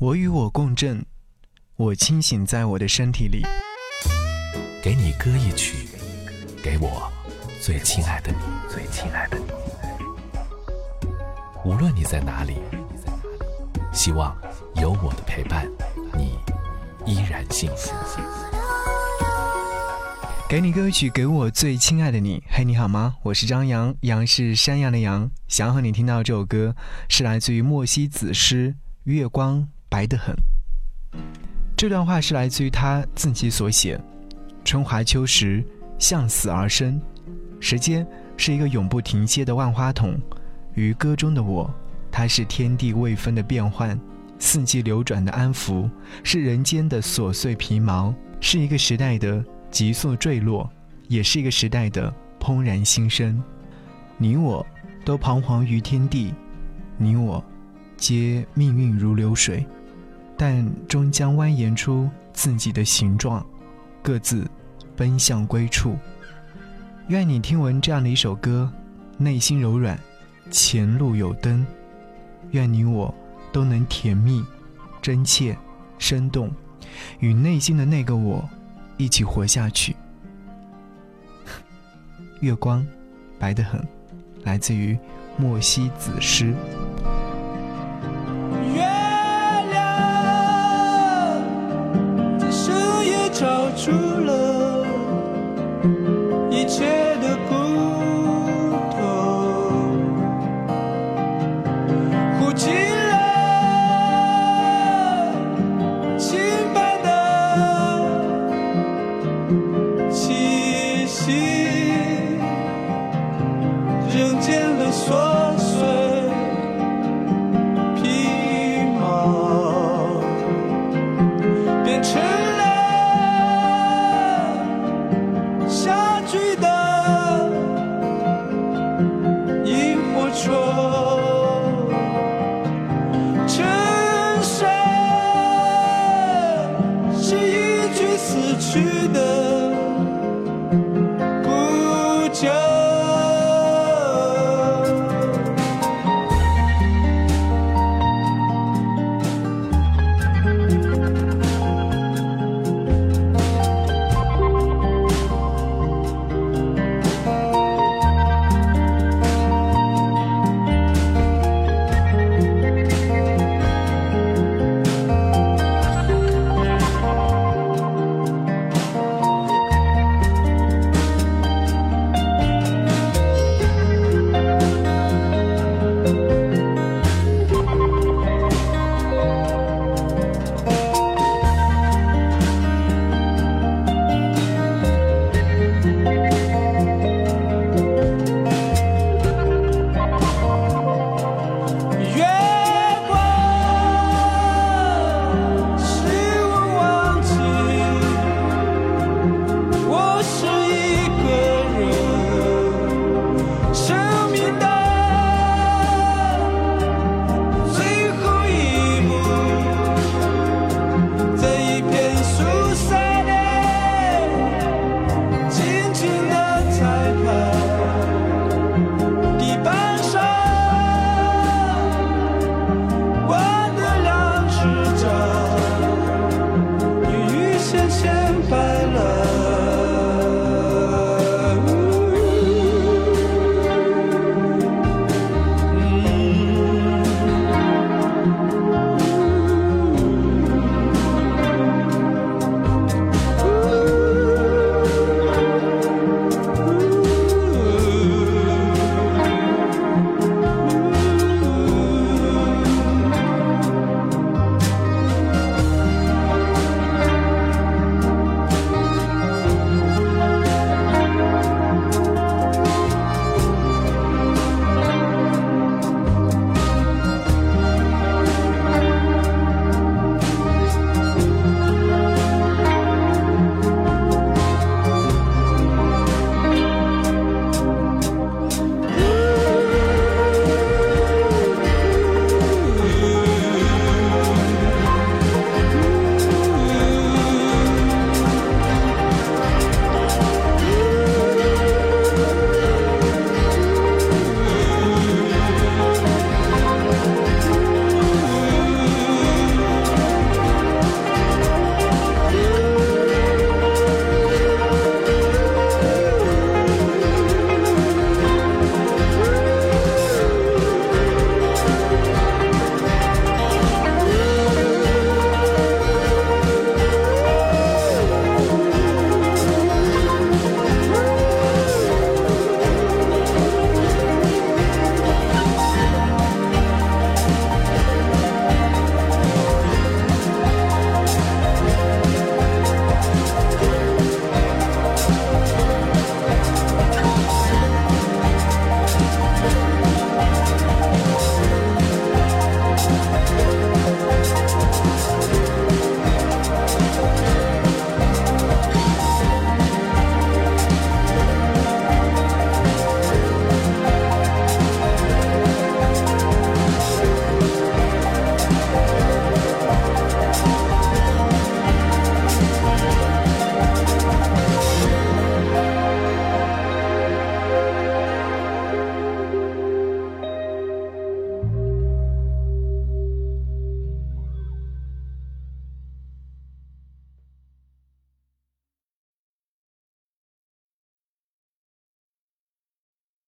我与我共振，我清醒在我的身体里。给你歌一曲，给我最亲爱的你，最亲爱的你。无论你在哪里，希望有我的陪伴，你依然幸福。给你歌曲，给我最亲爱的你。嘿，你好吗？我是张扬，杨是山羊的羊。想和你听到这首歌，是来自于莫西子诗《月光》。白得很。这段话是来自于他自己所写：“春华秋实，向死而生。时间是一个永不停歇的万花筒。于歌中的我，它是天地未分的变幻，四季流转的安抚，是人间的琐碎皮毛，是一个时代的急速坠落，也是一个时代的怦然心生。你我都彷徨于天地，你我皆命运如流水。”但终将蜿蜒出自己的形状，各自奔向归处。愿你听闻这样的一首歌，内心柔软，前路有灯。愿你我都能甜蜜、真切、生动，与内心的那个我一起活下去。月光，白得很，来自于莫西子诗。